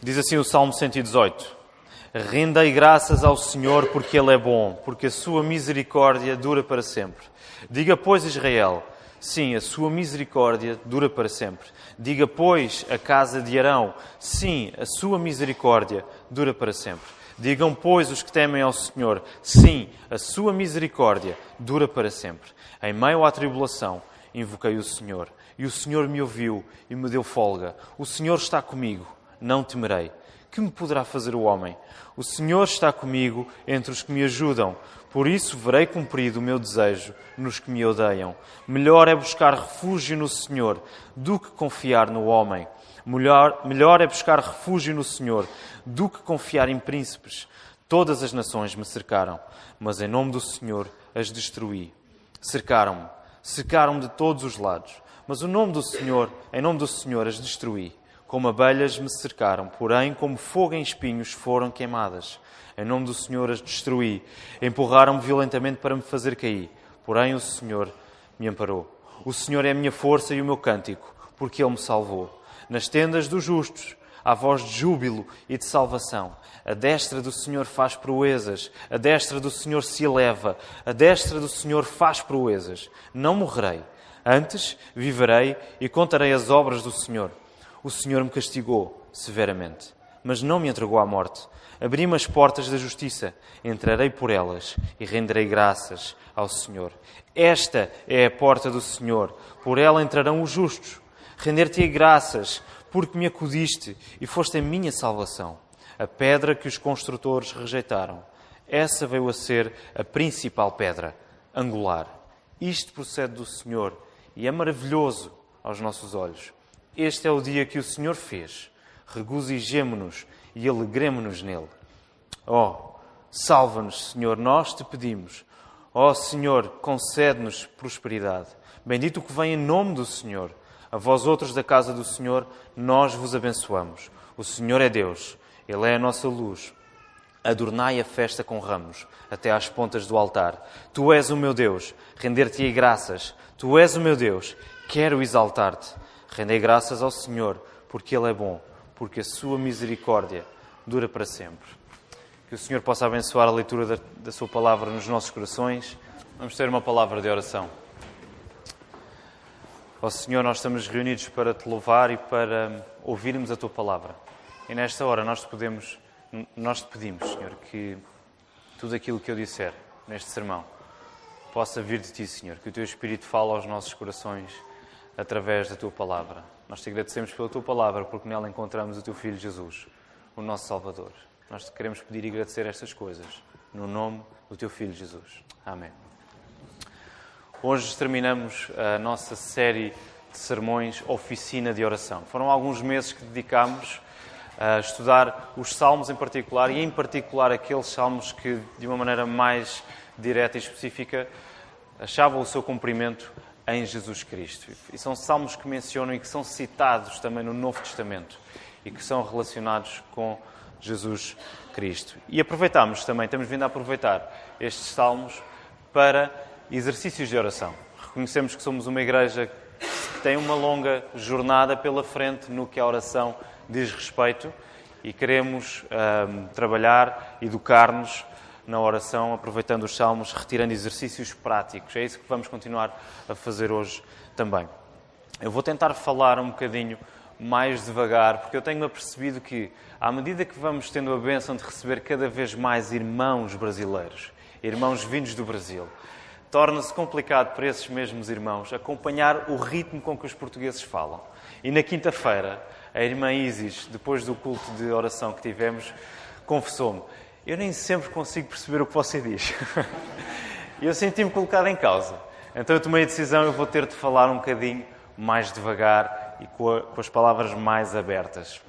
Diz assim o Salmo 118: Rendei graças ao Senhor porque Ele é bom, porque a sua misericórdia dura para sempre. Diga, pois, Israel, sim, a sua misericórdia dura para sempre. Diga, pois, a casa de Arão, sim, a sua misericórdia dura para sempre. Digam, pois, os que temem ao Senhor, sim, a sua misericórdia dura para sempre. Em meio à tribulação, invoquei o Senhor, e o Senhor me ouviu e me deu folga. O Senhor está comigo, não temerei. Que me poderá fazer o homem? O Senhor está comigo entre os que me ajudam. Por isso verei cumprido o meu desejo nos que me odeiam. Melhor é buscar refúgio no Senhor do que confiar no homem. Melhor, melhor é buscar refúgio no Senhor do que confiar em príncipes. Todas as nações me cercaram, mas em nome do Senhor as destruí. Cercaram-me, cercaram-me de todos os lados, mas o nome do Senhor, em nome do Senhor as destruí. Como abelhas me cercaram, porém, como fogo em espinhos foram queimadas. Em nome do Senhor as destruí. Empurraram-me violentamente para me fazer cair, porém o Senhor me amparou. O Senhor é a minha força e o meu cântico, porque Ele me salvou. Nas tendas dos justos há voz de júbilo e de salvação. A destra do Senhor faz proezas, a destra do Senhor se eleva, a destra do Senhor faz proezas. Não morrerei, antes viverei e contarei as obras do Senhor. O Senhor me castigou severamente, mas não me entregou à morte. Abri-me as portas da justiça, entrarei por elas e renderei graças ao Senhor. Esta é a porta do Senhor, por ela entrarão os justos. Render-te-ei graças, porque me acudiste e foste a minha salvação. A pedra que os construtores rejeitaram, essa veio a ser a principal pedra, angular. Isto procede do Senhor e é maravilhoso aos nossos olhos. Este é o dia que o Senhor fez. Regozijemo-nos e alegremo-nos nele. Oh, salva-nos, Senhor, nós te pedimos. Ó oh, Senhor, concede-nos prosperidade. Bendito que vem em nome do Senhor. A vós outros da casa do Senhor, nós vos abençoamos. O Senhor é Deus, Ele é a nossa luz. Adornai a festa com ramos, até às pontas do altar. Tu és o meu Deus, render-te-ei graças. Tu és o meu Deus, quero exaltar-te. Rendei graças ao Senhor, porque Ele é bom, porque a sua misericórdia dura para sempre. Que o Senhor possa abençoar a leitura da, da Sua palavra nos nossos corações. Vamos ter uma palavra de oração. Ó Senhor, nós estamos reunidos para te louvar e para ouvirmos a tua palavra. E nesta hora nós te, podemos, nós te pedimos, Senhor, que tudo aquilo que eu disser neste sermão possa vir de ti, Senhor, que o teu Espírito fale aos nossos corações através da tua palavra. Nós te agradecemos pela tua palavra, porque nela encontramos o teu Filho Jesus, o nosso Salvador. Nós te queremos pedir e agradecer estas coisas, no nome do teu Filho Jesus. Amém. Hoje terminamos a nossa série de sermões Oficina de Oração. Foram alguns meses que dedicámos a estudar os salmos em particular e, em particular, aqueles salmos que, de uma maneira mais direta e específica, achavam o seu cumprimento em Jesus Cristo. E são salmos que mencionam e que são citados também no Novo Testamento e que são relacionados com Jesus Cristo. E aproveitamos também, temos vindo a aproveitar estes salmos para exercícios de oração. Reconhecemos que somos uma igreja que tem uma longa jornada pela frente no que a oração diz respeito e queremos trabalhar, educar-nos na oração, aproveitando os salmos, retirando exercícios práticos. É isso que vamos continuar a fazer hoje também. Eu vou tentar falar um bocadinho mais devagar, porque eu tenho apercebido que, à medida que vamos tendo a bênção de receber cada vez mais irmãos brasileiros, irmãos vindos do Brasil, torna-se complicado para esses mesmos irmãos acompanhar o ritmo com que os portugueses falam. E na quinta-feira, a irmã Isis, depois do culto de oração que tivemos, confessou-me: Eu nem sempre consigo perceber o que você diz. e eu senti-me colocado em causa. Então eu tomei a decisão: eu vou ter de falar um bocadinho mais devagar e com, a, com as palavras mais abertas.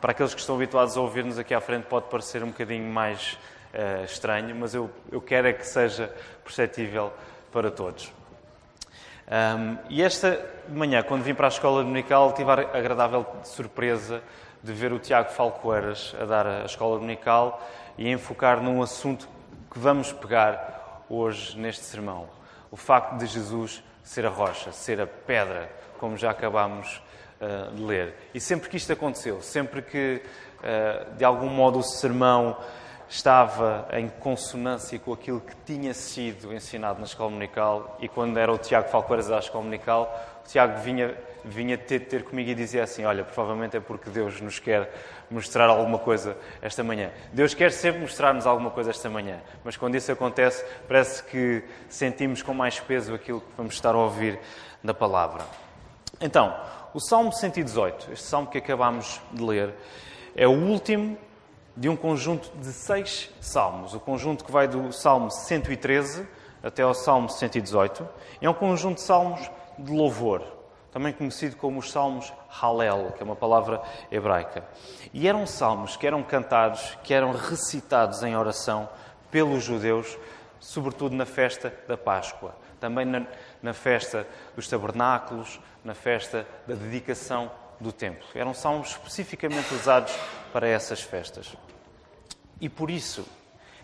Para aqueles que estão habituados a ouvir-nos aqui à frente, pode parecer um bocadinho mais uh, estranho, mas eu, eu quero é que seja perceptível para todos. Um, e esta manhã, quando vim para a escola dominical, tive a agradável surpresa de ver o Tiago Falcoeiras a dar a escola dominical e enfocar num assunto que vamos pegar hoje neste sermão. O facto de Jesus ser a rocha, ser a pedra, como já acabámos uh, de ler. E sempre que isto aconteceu, sempre que eh, de algum modo o sermão estava em consonância com aquilo que tinha sido ensinado na escola dominical e quando era o Tiago Falqueiras da escola o Tiago vinha, vinha ter, ter comigo e dizia assim, olha, provavelmente é porque Deus nos quer mostrar alguma coisa esta manhã. Deus quer sempre mostrar-nos alguma coisa esta manhã, mas quando isso acontece, parece que sentimos com mais peso aquilo que vamos estar a ouvir da palavra. Então, o Salmo 118, este salmo que acabámos de ler, é o último de um conjunto de seis salmos. O conjunto que vai do Salmo 113 até ao Salmo 118 é um conjunto de salmos de louvor, também conhecido como os salmos Hallel, que é uma palavra hebraica. E eram salmos que eram cantados, que eram recitados em oração pelos judeus, sobretudo na festa da Páscoa, também na, na festa dos tabernáculos, na festa da dedicação do templo. Eram salmos especificamente usados para essas festas. E por isso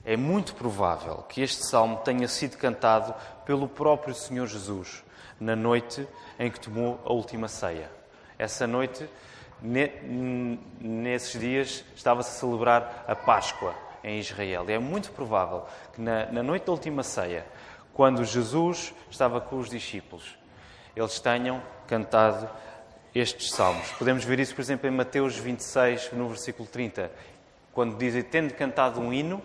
é muito provável que este salmo tenha sido cantado pelo próprio Senhor Jesus na noite em que tomou a última ceia. Essa noite, nesses dias, estava-se a celebrar a Páscoa em Israel. E é muito provável que na, na noite da última ceia, quando Jesus estava com os discípulos, eles tenham cantado estes salmos. Podemos ver isso, por exemplo, em Mateus 26, no versículo 30, quando dizem, tendo cantado um hino,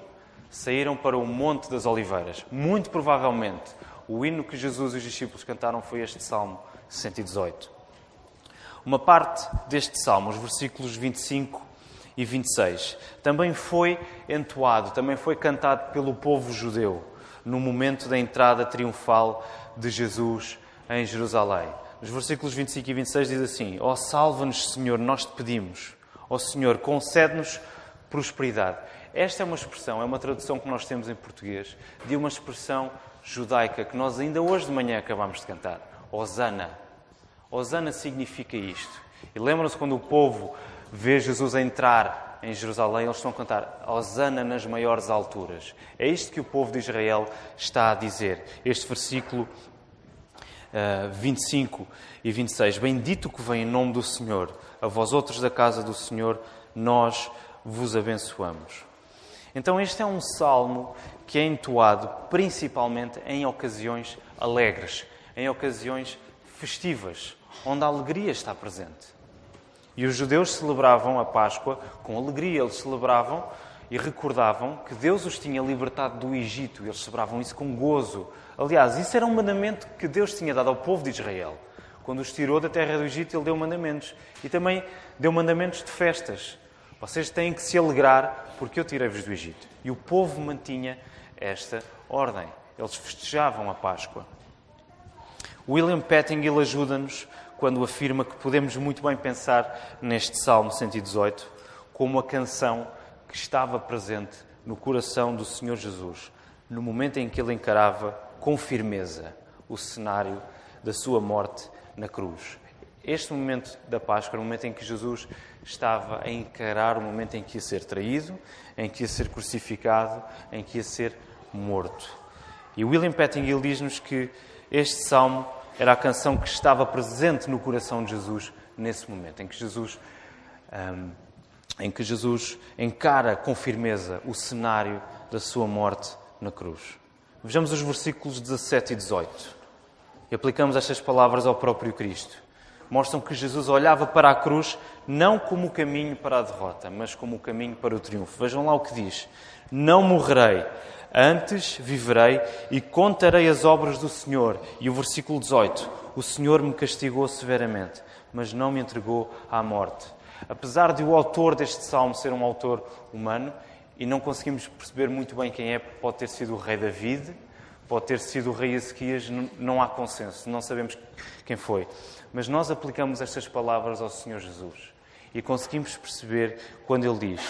saíram para o Monte das Oliveiras. Muito provavelmente, o hino que Jesus e os discípulos cantaram foi este Salmo 118. Uma parte deste salmo, os versículos 25 e 26, também foi entoado, também foi cantado pelo povo judeu no momento da entrada triunfal de Jesus em Jerusalém. Nos versículos 25 e 26 diz assim: Ó oh, salva-nos, Senhor, nós te pedimos. Ó oh, Senhor, concede-nos prosperidade. Esta é uma expressão, é uma tradução que nós temos em português de uma expressão judaica que nós ainda hoje de manhã acabamos de cantar. Osana. Osana significa isto. E lembram-se quando o povo vê Jesus entrar em Jerusalém, eles estão a cantar Osana nas maiores alturas. É isto que o povo de Israel está a dizer. Este versículo 25 eh, e 26. Bendito que vem em nome do Senhor, a vós outros da casa do Senhor, nós vos abençoamos. Então, este é um salmo que é entoado principalmente em ocasiões alegres, em ocasiões festivas, onde a alegria está presente. E os judeus celebravam a Páscoa com alegria, eles celebravam e recordavam que Deus os tinha libertado do Egito, eles celebravam isso com gozo, Aliás, isso era um mandamento que Deus tinha dado ao povo de Israel. Quando os tirou da terra do Egito, Ele deu mandamentos. E também deu mandamentos de festas. Vocês têm que se alegrar porque eu tirei-vos do Egito. E o povo mantinha esta ordem. Eles festejavam a Páscoa. William Pettingill ajuda-nos quando afirma que podemos muito bem pensar neste Salmo 118 como a canção que estava presente no coração do Senhor Jesus, no momento em que ele encarava com firmeza o cenário da sua morte na cruz. Este momento da Páscoa era o momento em que Jesus estava a encarar o momento em que ia ser traído, em que ia ser crucificado, em que ia ser morto. E William Pettingill diz-nos que este salmo era a canção que estava presente no coração de Jesus nesse momento, em que Jesus, um, em que Jesus encara com firmeza o cenário da sua morte na cruz. Vejamos os versículos 17 e 18. E aplicamos estas palavras ao próprio Cristo. Mostram que Jesus olhava para a cruz não como o caminho para a derrota, mas como o caminho para o triunfo. Vejam lá o que diz: Não morrerei, antes viverei e contarei as obras do Senhor. E o versículo 18: O Senhor me castigou severamente, mas não me entregou à morte. Apesar de o autor deste salmo ser um autor humano, e não conseguimos perceber muito bem quem é, pode ter sido o rei David, pode ter sido o rei Ezequias, não há consenso, não sabemos quem foi. Mas nós aplicamos estas palavras ao Senhor Jesus e conseguimos perceber quando ele diz: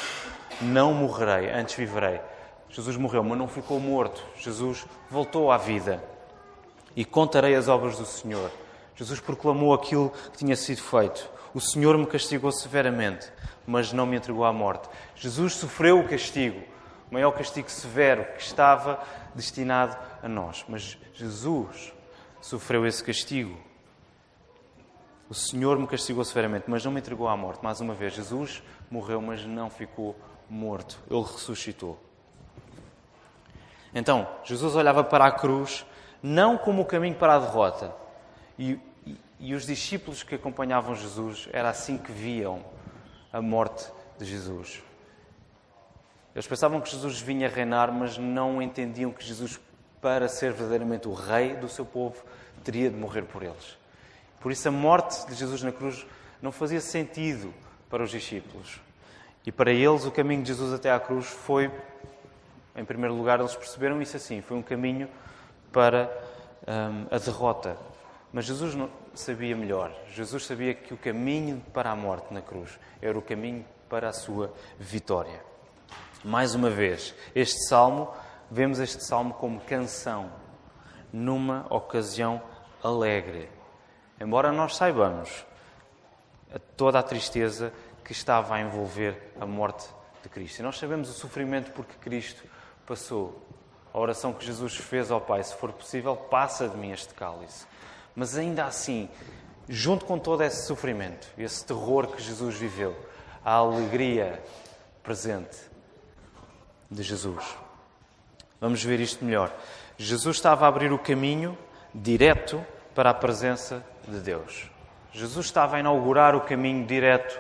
Não morrerei, antes viverei. Jesus morreu, mas não ficou morto. Jesus voltou à vida. E contarei as obras do Senhor. Jesus proclamou aquilo que tinha sido feito. O Senhor me castigou severamente, mas não me entregou à morte. Jesus sofreu o castigo, o maior castigo severo que estava destinado a nós. Mas Jesus sofreu esse castigo. O Senhor me castigou severamente, mas não me entregou à morte. Mais uma vez, Jesus morreu, mas não ficou morto. Ele ressuscitou. Então, Jesus olhava para a cruz não como o caminho para a derrota. E, e, e os discípulos que acompanhavam Jesus, era assim que viam a morte de Jesus. Eles pensavam que Jesus vinha reinar, mas não entendiam que Jesus, para ser verdadeiramente o rei do seu povo, teria de morrer por eles. Por isso, a morte de Jesus na cruz não fazia sentido para os discípulos. E para eles, o caminho de Jesus até à cruz foi, em primeiro lugar, eles perceberam isso assim: foi um caminho para hum, a derrota. Mas Jesus sabia melhor. Jesus sabia que o caminho para a morte na cruz era o caminho para a sua vitória. Mais uma vez, este salmo, vemos este salmo como canção, numa ocasião alegre. Embora nós saibamos toda a tristeza que estava a envolver a morte de Cristo. E nós sabemos o sofrimento porque Cristo passou. A oração que Jesus fez ao Pai, se for possível, passa de mim este cálice. Mas ainda assim, junto com todo esse sofrimento, esse terror que Jesus viveu, a alegria presente de Jesus. Vamos ver isto melhor. Jesus estava a abrir o caminho direto para a presença de Deus. Jesus estava a inaugurar o caminho direto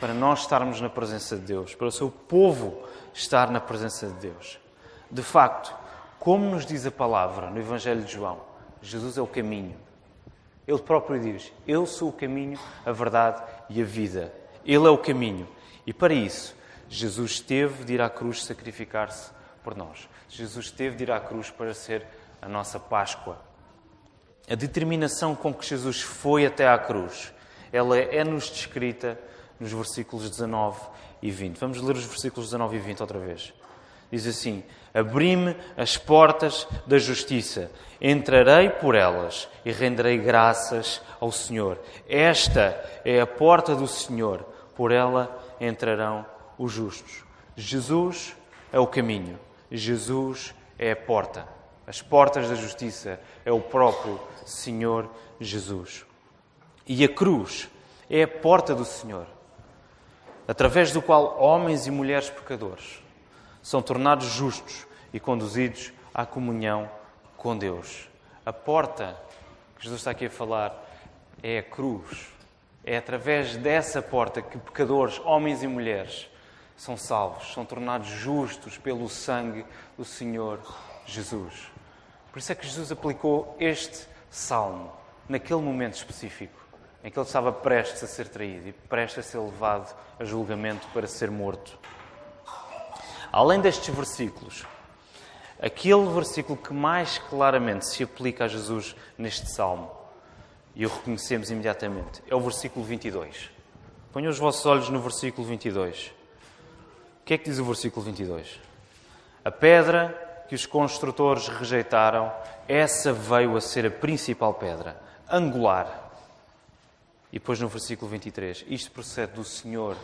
para nós estarmos na presença de Deus, para o seu povo estar na presença de Deus. De facto, como nos diz a palavra no Evangelho de João, Jesus é o caminho. Ele próprio diz: Eu sou o caminho, a verdade e a vida. Ele é o caminho. E para isso, Jesus teve de ir à cruz sacrificar-se por nós. Jesus teve de ir à cruz para ser a nossa Páscoa. A determinação com que Jesus foi até à cruz, ela é-nos descrita nos versículos 19 e 20. Vamos ler os versículos 19 e 20 outra vez. Diz assim: Abri-me as portas da justiça, entrarei por elas e renderei graças ao Senhor. Esta é a porta do Senhor, por ela entrarão os justos. Jesus é o caminho, Jesus é a porta. As portas da justiça é o próprio Senhor Jesus. E a cruz é a porta do Senhor, através do qual homens e mulheres pecadores são tornados justos e conduzidos à comunhão com Deus. A porta que Jesus está aqui a falar é a cruz. É através dessa porta que pecadores, homens e mulheres, são salvos, são tornados justos pelo sangue do Senhor Jesus. Por isso é que Jesus aplicou este salmo naquele momento específico em que ele estava prestes a ser traído e prestes a ser levado a julgamento para ser morto. Além destes versículos, aquele versículo que mais claramente se aplica a Jesus neste salmo, e o reconhecemos imediatamente, é o versículo 22. Ponham os vossos olhos no versículo 22. O que é que diz o versículo 22? A pedra que os construtores rejeitaram, essa veio a ser a principal pedra, angular. E depois no versículo 23, isto procede do Senhor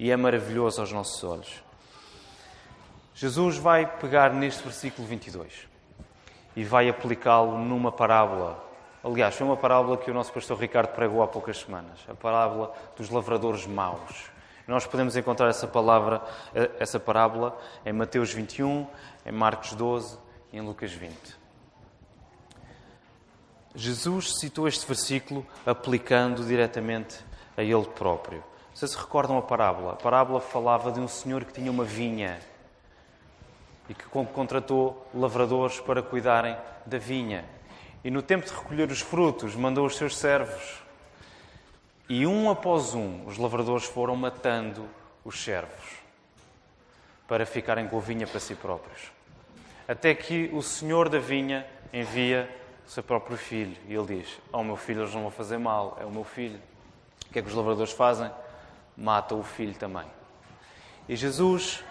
e é maravilhoso aos nossos olhos. Jesus vai pegar neste versículo 22 e vai aplicá-lo numa parábola. Aliás, foi uma parábola que o nosso pastor Ricardo pregou há poucas semanas, a parábola dos lavradores maus. Nós podemos encontrar essa palavra, essa parábola em Mateus 21, em Marcos 12 e em Lucas 20. Jesus citou este versículo aplicando diretamente a ele próprio. Vocês se recordam a parábola? A parábola falava de um senhor que tinha uma vinha e que contratou lavradores para cuidarem da vinha. E no tempo de recolher os frutos, mandou os seus servos e um após um, os lavradores foram matando os servos para ficarem com a vinha para si próprios. Até que o senhor da vinha envia o seu próprio filho e ele diz: Ao meu filho, eles não vão fazer mal, é o meu filho. O que é que os lavradores fazem? Matam o filho também. E Jesus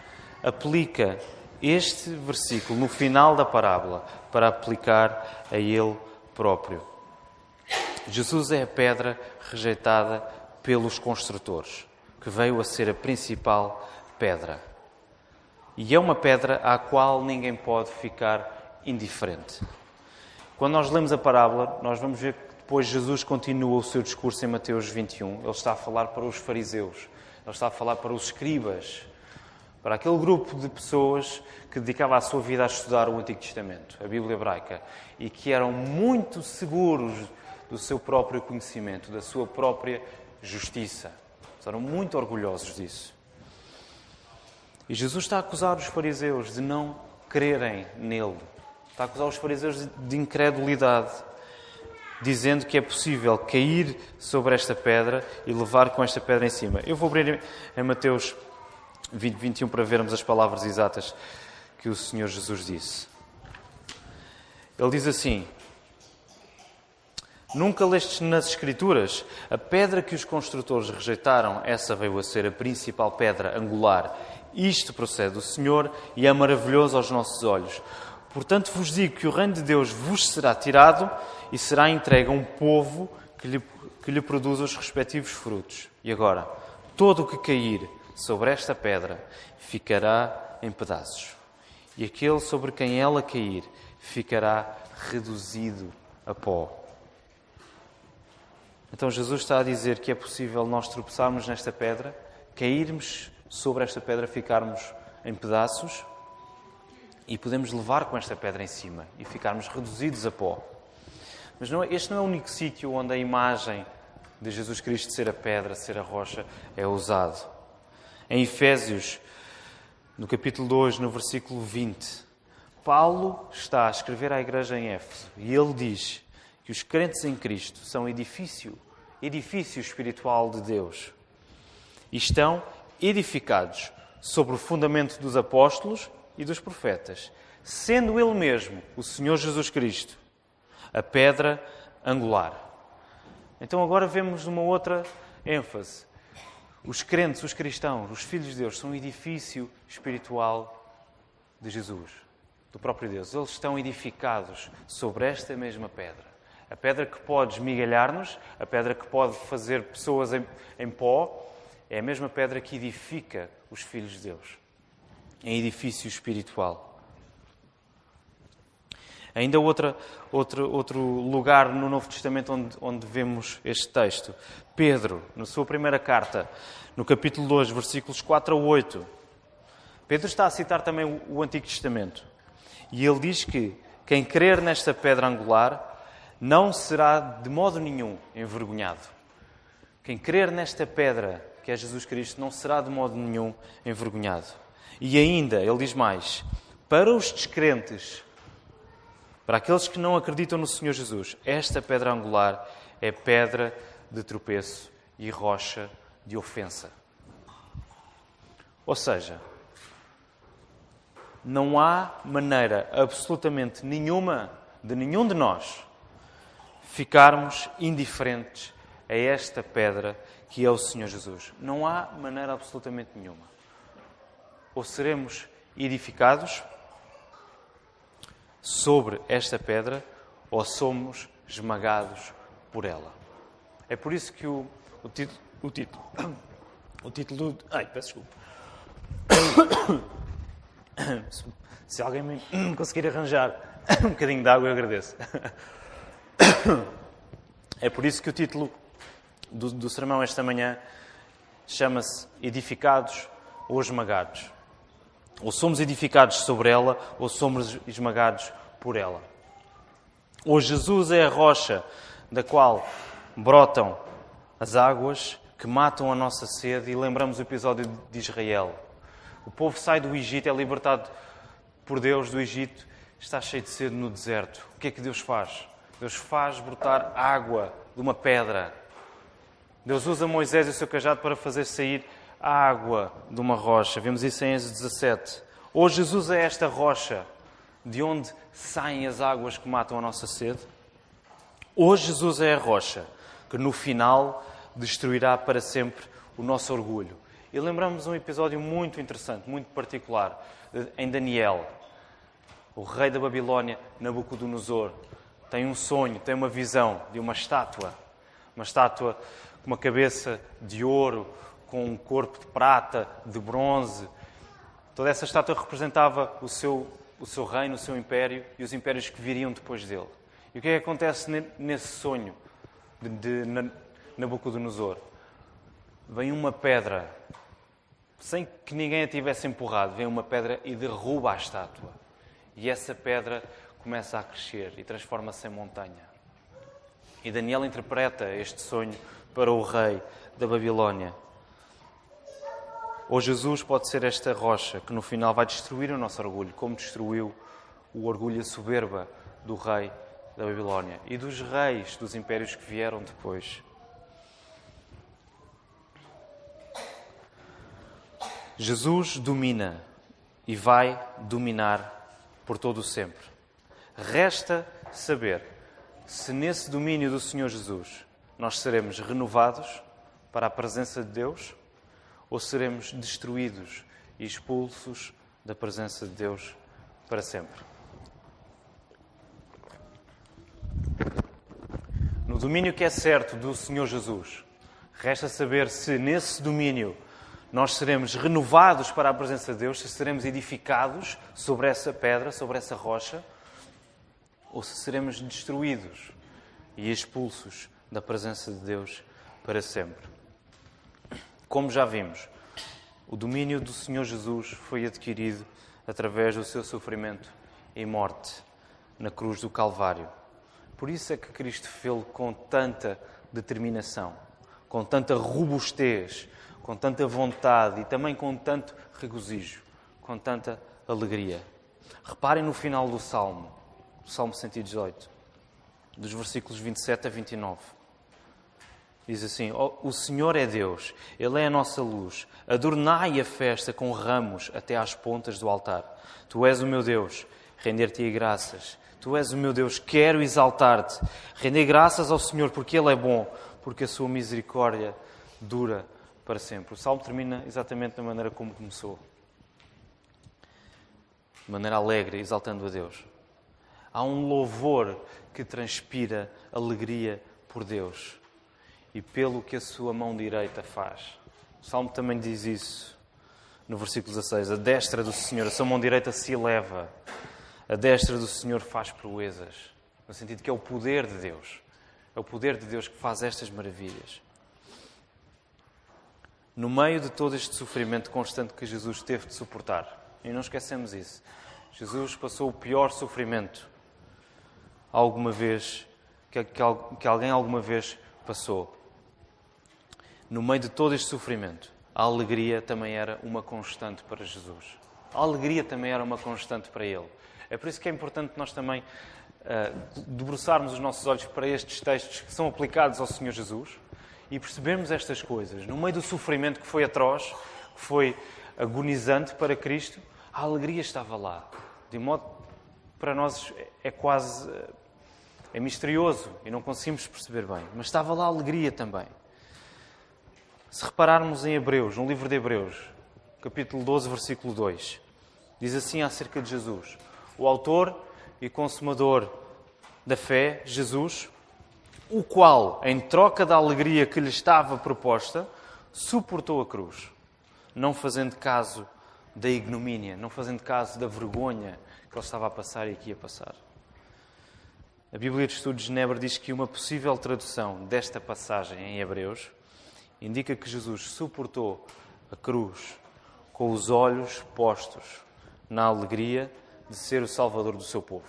aplica este versículo no final da parábola para aplicar a ele próprio. Jesus é a pedra rejeitada pelos construtores, que veio a ser a principal pedra. E é uma pedra à qual ninguém pode ficar indiferente. Quando nós lemos a parábola, nós vamos ver que depois Jesus continua o seu discurso em Mateus 21. Ele está a falar para os fariseus, ele está a falar para os escribas, para aquele grupo de pessoas que dedicava a sua vida a estudar o Antigo Testamento, a Bíblia hebraica, e que eram muito seguros do seu próprio conhecimento, da sua própria justiça. Eram muito orgulhosos disso. E Jesus está a acusar os fariseus de não crerem nele. Está a acusar os fariseus de incredulidade, dizendo que é possível cair sobre esta pedra e levar com esta pedra em cima. Eu vou abrir em Mateus 20, 21 para vermos as palavras exatas que o Senhor Jesus disse. Ele diz assim: Nunca lestes nas Escrituras a pedra que os construtores rejeitaram, essa veio a ser a principal pedra angular. Isto procede do Senhor e é maravilhoso aos nossos olhos. Portanto, vos digo que o reino de Deus vos será tirado e será entregue a um povo que lhe, que lhe produza os respectivos frutos. E agora, todo o que cair sobre esta pedra ficará em pedaços, e aquele sobre quem ela cair ficará reduzido a pó. Então Jesus está a dizer que é possível nós tropeçarmos nesta pedra, cairmos sobre esta pedra, ficarmos em pedaços e podemos levar com esta pedra em cima e ficarmos reduzidos a pó. Mas não, é, este não é o único sítio onde a imagem de Jesus Cristo ser a pedra, ser a rocha, é usado. Em Efésios, no capítulo 2, no versículo 20, Paulo está a escrever à igreja em Éfeso e ele diz que os crentes em Cristo são edifício, edifício espiritual de Deus e estão edificados sobre o fundamento dos apóstolos e dos profetas, sendo Ele mesmo, o Senhor Jesus Cristo, a pedra angular. Então agora vemos uma outra ênfase. Os crentes, os cristãos, os filhos de Deus são um edifício espiritual de Jesus, do próprio Deus. Eles estão edificados sobre esta mesma pedra. A pedra que pode esmigalhar-nos, a pedra que pode fazer pessoas em, em pó, é a mesma pedra que edifica os filhos de Deus. Em edifício espiritual. Ainda outra, outro, outro lugar no Novo Testamento onde, onde vemos este texto. Pedro, na sua primeira carta, no capítulo 2, versículos 4 a 8. Pedro está a citar também o, o Antigo Testamento. E ele diz que quem crer nesta pedra angular não será de modo nenhum envergonhado. Quem crer nesta pedra, que é Jesus Cristo, não será de modo nenhum envergonhado. E ainda, ele diz mais: para os descrentes, para aqueles que não acreditam no Senhor Jesus, esta pedra angular é pedra de tropeço e rocha de ofensa. Ou seja, não há maneira absolutamente nenhuma de nenhum de nós ficarmos indiferentes a esta pedra que é o Senhor Jesus. Não há maneira absolutamente nenhuma. Ou seremos edificados sobre esta pedra, ou somos esmagados por ela. É por isso que o, o título. O título. O título. Ai, peço desculpa. Se alguém me conseguir arranjar um bocadinho de água, eu agradeço. É por isso que o título do, do sermão esta manhã chama-se Edificados ou Esmagados. Ou somos edificados sobre ela, ou somos esmagados por ela. Ou Jesus é a rocha da qual brotam as águas que matam a nossa sede, e lembramos o episódio de Israel. O povo sai do Egito, é libertado por Deus do Egito, está cheio de sede no deserto. O que é que Deus faz? Deus faz brotar água de uma pedra. Deus usa Moisés e o seu cajado para fazer sair água de uma rocha. Vemos isso em Êxodo 17. Hoje Jesus é esta rocha de onde saem as águas que matam a nossa sede. Hoje Jesus é a rocha que no final destruirá para sempre o nosso orgulho. E lembramos um episódio muito interessante, muito particular, em Daniel. O rei da Babilónia, Nabucodonosor, tem um sonho, tem uma visão de uma estátua. Uma estátua com uma cabeça de ouro, com um corpo de prata, de bronze. Toda essa estátua representava o seu, o seu reino, o seu império e os impérios que viriam depois dele. E o que é que acontece nesse sonho de, de Nabucodonosor. Vem uma pedra, sem que ninguém a tivesse empurrado, vem uma pedra e derruba a estátua. E essa pedra começa a crescer e transforma-se em montanha. E Daniel interpreta este sonho para o rei da Babilónia. Ou Jesus pode ser esta rocha que no final vai destruir o nosso orgulho, como destruiu o orgulho a soberba do rei da Babilónia e dos reis dos impérios que vieram depois. Jesus domina e vai dominar por todo o sempre. Resta saber se nesse domínio do Senhor Jesus nós seremos renovados para a presença de Deus ou seremos destruídos e expulsos da presença de Deus para sempre. No domínio que é certo do Senhor Jesus, resta saber se nesse domínio nós seremos renovados para a presença de Deus, se seremos edificados sobre essa pedra, sobre essa rocha, ou se seremos destruídos e expulsos da presença de Deus para sempre. Como já vimos, o domínio do Senhor Jesus foi adquirido através do seu sofrimento e morte na cruz do Calvário. Por isso é que Cristo fez com tanta determinação, com tanta robustez, com tanta vontade e também com tanto regozijo, com tanta alegria. Reparem no final do Salmo, Salmo 118, dos versículos 27 a 29. Diz assim: O Senhor é Deus, Ele é a nossa luz. Adornai a festa com ramos até às pontas do altar. Tu és o meu Deus, render-te graças. Tu és o meu Deus, quero exaltar-te. Render graças ao Senhor, porque Ele é bom, porque a sua misericórdia dura para sempre. O salmo termina exatamente da maneira como começou de maneira alegre, exaltando a Deus. Há um louvor que transpira alegria por Deus e pelo que a sua mão direita faz. O Salmo também diz isso no versículo 16: A destra do Senhor, a sua mão direita se eleva, a destra do Senhor faz proezas. No sentido que é o poder de Deus. É o poder de Deus que faz estas maravilhas. No meio de todo este sofrimento constante que Jesus teve de suportar, e não esquecemos isso, Jesus passou o pior sofrimento alguma vez que, que, que alguém alguma vez passou no meio de todo este sofrimento, a alegria também era uma constante para Jesus. A alegria também era uma constante para ele. É por isso que é importante nós também uh, debruçarmos os nossos olhos para estes textos que são aplicados ao Senhor Jesus e percebermos estas coisas. No meio do sofrimento que foi atroz, que foi agonizante para Cristo, a alegria estava lá. De modo para nós é quase é misterioso e não conseguimos perceber bem, mas estava lá alegria também. Se repararmos em Hebreus, no livro de Hebreus, capítulo 12, versículo 2, diz assim acerca de Jesus: O autor e consumador da fé, Jesus, o qual, em troca da alegria que lhe estava proposta, suportou a cruz, não fazendo caso da ignomínia, não fazendo caso da vergonha que ele estava a passar e que ia passar. A Bíblia de Estudos de Genebra diz que uma possível tradução desta passagem em Hebreus indica que Jesus suportou a cruz com os olhos postos na alegria de ser o Salvador do seu povo.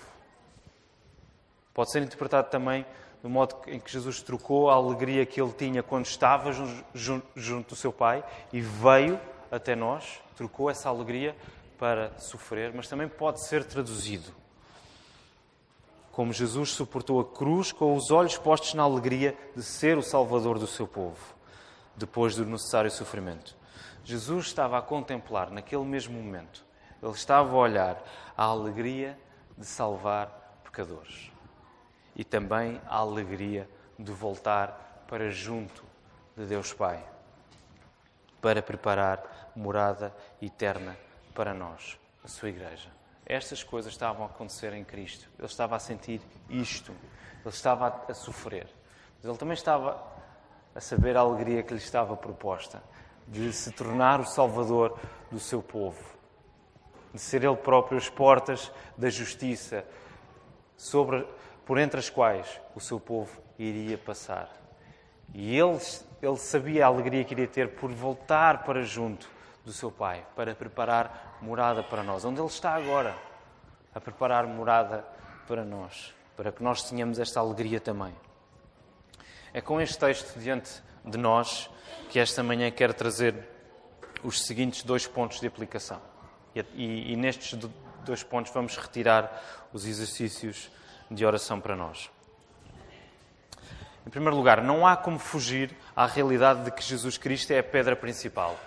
Pode ser interpretado também no modo em que Jesus trocou a alegria que ele tinha quando estava junto do seu Pai e veio até nós, trocou essa alegria para sofrer, mas também pode ser traduzido como Jesus suportou a cruz com os olhos postos na alegria de ser o Salvador do seu povo depois do necessário sofrimento. Jesus estava a contemplar naquele mesmo momento, ele estava a olhar a alegria de salvar pecadores e também a alegria de voltar para junto de Deus Pai, para preparar morada eterna para nós, a sua igreja. Estas coisas estavam a acontecer em Cristo. Ele estava a sentir isto. Ele estava a sofrer. Mas ele também estava a saber a alegria que lhe estava proposta de se tornar o Salvador do seu povo, de ser ele próprio as portas da justiça sobre, por entre as quais o seu povo iria passar E ele, ele sabia a alegria que iria ter por voltar para junto do seu Pai, para preparar morada para nós, onde Ele está agora, a preparar morada para nós, para que nós tenhamos esta alegria também. É com este texto diante de nós que esta manhã quero trazer os seguintes dois pontos de aplicação. E, e, e nestes dois pontos vamos retirar os exercícios de oração para nós. Em primeiro lugar, não há como fugir à realidade de que Jesus Cristo é a pedra principal,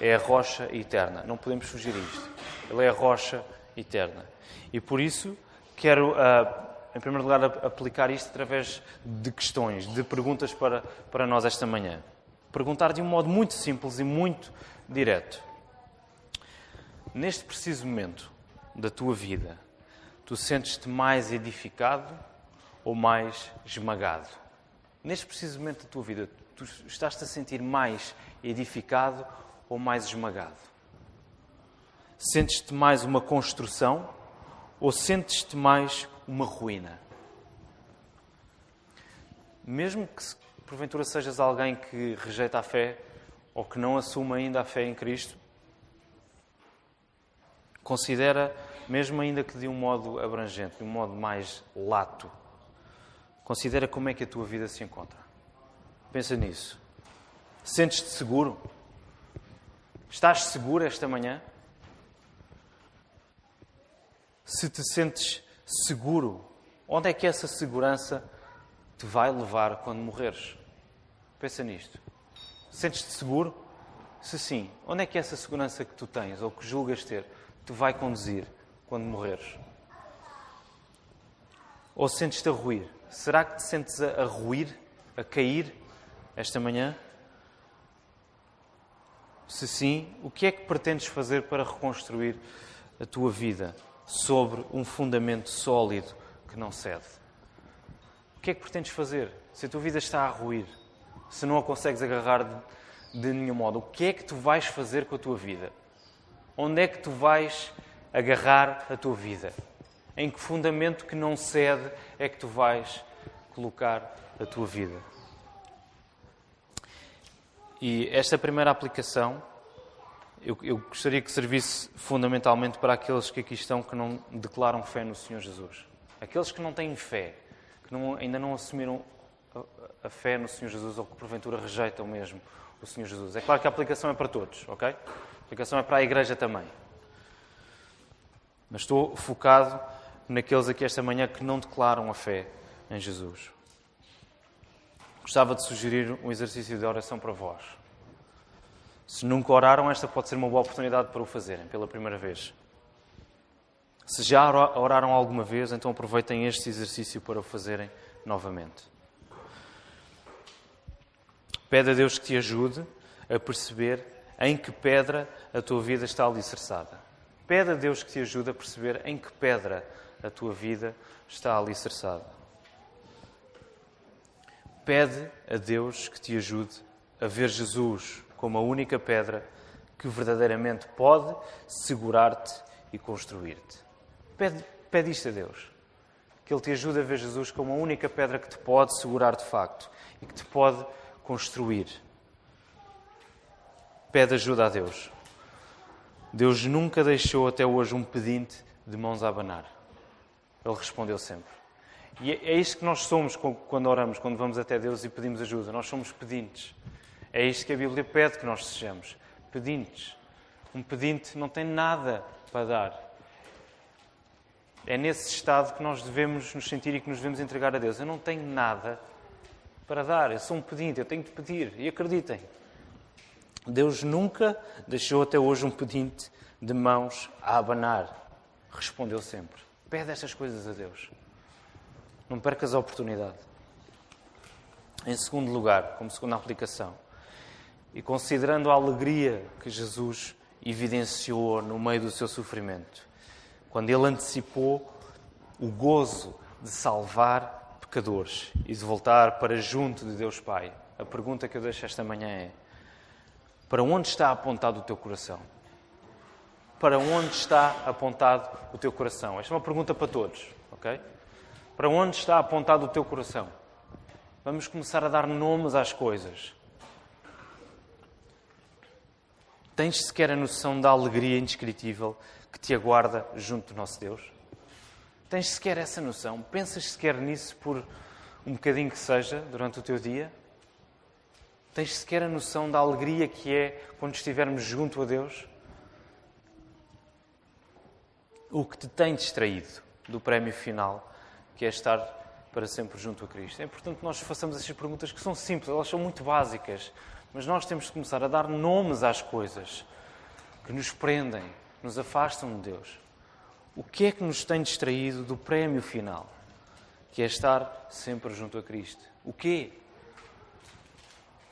é a rocha eterna. Não podemos fugir a isto. Ele é a rocha eterna. E por isso quero, uh, em primeiro lugar, aplicar isto através de questões, de perguntas para, para nós esta manhã. Perguntar de um modo muito simples e muito direto. Neste preciso momento da tua vida, tu sentes-te mais edificado ou mais esmagado? Neste preciso momento da tua vida, tu estás-te a sentir mais edificado ou mais esmagado? Sentes-te mais uma construção ou sentes-te mais uma ruína? Mesmo que porventura sejas alguém que rejeita a fé ou que não assume ainda a fé em Cristo, considera, mesmo ainda que de um modo abrangente, de um modo mais lato, Considera como é que a tua vida se encontra. Pensa nisso. Sentes-te seguro? Estás seguro esta manhã? Se te sentes seguro, onde é que essa segurança te vai levar quando morreres? Pensa nisto. Sentes-te seguro? Se sim, onde é que essa segurança que tu tens ou que julgas ter te vai conduzir quando morreres? Ou sentes-te a ruir? Será que te sentes a, ruir, a cair esta manhã? Se sim, o que é que pretendes fazer para reconstruir a tua vida sobre um fundamento sólido que não cede? O que é que pretendes fazer se a tua vida está a ruir, se não a consegues agarrar de, de nenhum modo? O que é que tu vais fazer com a tua vida? Onde é que tu vais agarrar a tua vida? Em que fundamento que não cede é que tu vais colocar a tua vida? E esta primeira aplicação, eu, eu, gostaria que servisse fundamentalmente para aqueles que aqui estão que não declaram fé no Senhor Jesus. Aqueles que não têm fé, que não, ainda não assumiram a, a, fé no Senhor Jesus ou que porventura rejeitam mesmo o Senhor Jesus. É claro que a aplicação é para todos, ok? A aplicação é para a igreja também. Mas estou focado naqueles aqui esta manhã que não declaram a fé em Jesus. Gostava de sugerir um exercício de oração para vós. Se nunca oraram, esta pode ser uma boa oportunidade para o fazerem pela primeira vez. Se já oraram alguma vez, então aproveitem este exercício para o fazerem novamente. Pede a Deus que te ajude a perceber em que pedra a tua vida está alicerçada. Pede a Deus que te ajude a perceber em que pedra a tua vida está alicerçada. Pede a Deus que te ajude a ver Jesus como a única pedra que verdadeiramente pode segurar-te e construir-te. Pede, pede isto a Deus. Que Ele te ajude a ver Jesus como a única pedra que te pode segurar de facto e que te pode construir. Pede ajuda a Deus. Deus nunca deixou até hoje um pedinte de mãos a abanar. Ele respondeu sempre. E é, é isto que nós somos quando oramos, quando vamos até Deus e pedimos ajuda. Nós somos pedintes. É isto que a Bíblia pede que nós sejamos. Pedintes. Um pedinte não tem nada para dar. É nesse estado que nós devemos nos sentir e que nos devemos entregar a Deus. Eu não tenho nada para dar. Eu sou um pedinte. Eu tenho de pedir. E acreditem. Deus nunca deixou até hoje um pedinte de mãos a abanar. Respondeu sempre. Pede estas coisas a Deus. Não percas a oportunidade. Em segundo lugar, como segunda aplicação, e considerando a alegria que Jesus evidenciou no meio do seu sofrimento, quando ele antecipou o gozo de salvar pecadores e de voltar para junto de Deus Pai, a pergunta que eu deixo esta manhã é: para onde está apontado o teu coração? Para onde está apontado o teu coração? Esta é uma pergunta para todos, ok? Para onde está apontado o teu coração? Vamos começar a dar nomes às coisas. Tens sequer a noção da alegria indescritível que te aguarda junto do nosso Deus? Tens sequer essa noção? Pensas sequer nisso por um bocadinho que seja durante o teu dia? Tens sequer a noção da alegria que é quando estivermos junto a Deus? O que te tem distraído do prémio final, que é estar para sempre junto a Cristo? É importante que nós façamos estas perguntas que são simples, elas são muito básicas, mas nós temos de começar a dar nomes às coisas que nos prendem, nos afastam de Deus. O que é que nos tem distraído do prémio final, que é estar sempre junto a Cristo? O quê?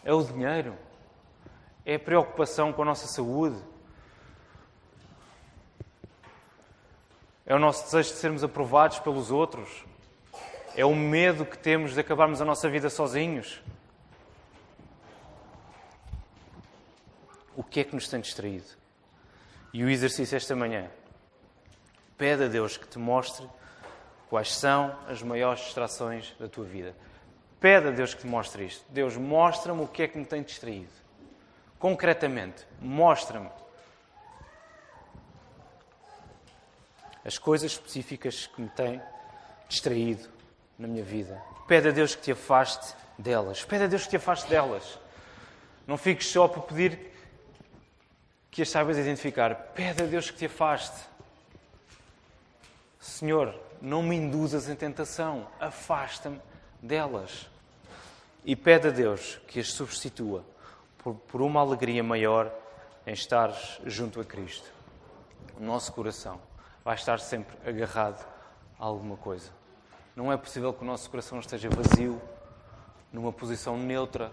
É o dinheiro? É a preocupação com a nossa saúde? É o nosso desejo de sermos aprovados pelos outros? É o medo que temos de acabarmos a nossa vida sozinhos? O que é que nos tem distraído? E o exercício esta manhã. Pede a Deus que te mostre quais são as maiores distrações da tua vida. Pede a Deus que te mostre isto. Deus, mostra-me o que é que me tem distraído. Concretamente, mostra-me as coisas específicas que me têm distraído na minha vida. Pede a Deus que te afaste delas. Pede a Deus que te afaste delas. Não fiques só por pedir que as saibas identificar. Pede a Deus que te afaste. Senhor, não me induzas em tentação. Afasta-me delas. E pede a Deus que as substitua por, por uma alegria maior em estares junto a Cristo. O nosso coração vai estar sempre agarrado a alguma coisa. Não é possível que o nosso coração esteja vazio, numa posição neutra,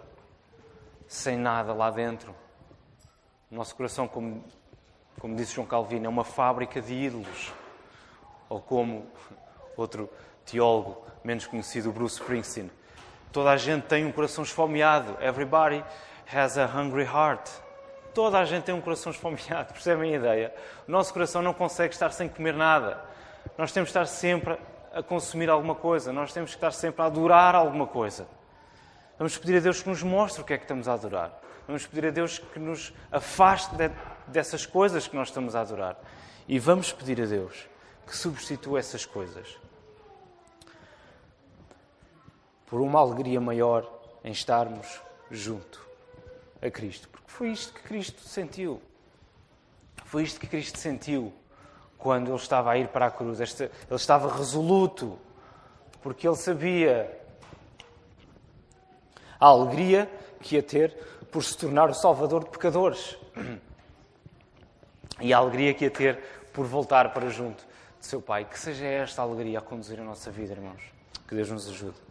sem nada lá dentro. O nosso coração, como, como disse João Calvino, é uma fábrica de ídolos. Ou como outro teólogo menos conhecido, Bruce Springsteen, toda a gente tem um coração esfomeado. Everybody has a hungry heart. Toda a gente tem um coração esfomeado, percebem a ideia? O nosso coração não consegue estar sem comer nada. Nós temos que estar sempre a consumir alguma coisa, nós temos que estar sempre a adorar alguma coisa. Vamos pedir a Deus que nos mostre o que é que estamos a adorar. Vamos pedir a Deus que nos afaste de, dessas coisas que nós estamos a adorar. E vamos pedir a Deus que substitua essas coisas por uma alegria maior em estarmos junto a Cristo. Porque foi isto que Cristo sentiu. Foi isto que Cristo sentiu quando ele estava a ir para a cruz. Ele estava resoluto, porque ele sabia a alegria que ia ter por se tornar o Salvador de pecadores e a alegria que ia ter por voltar para junto de seu Pai. Que seja esta alegria a conduzir a nossa vida, irmãos. Que Deus nos ajude.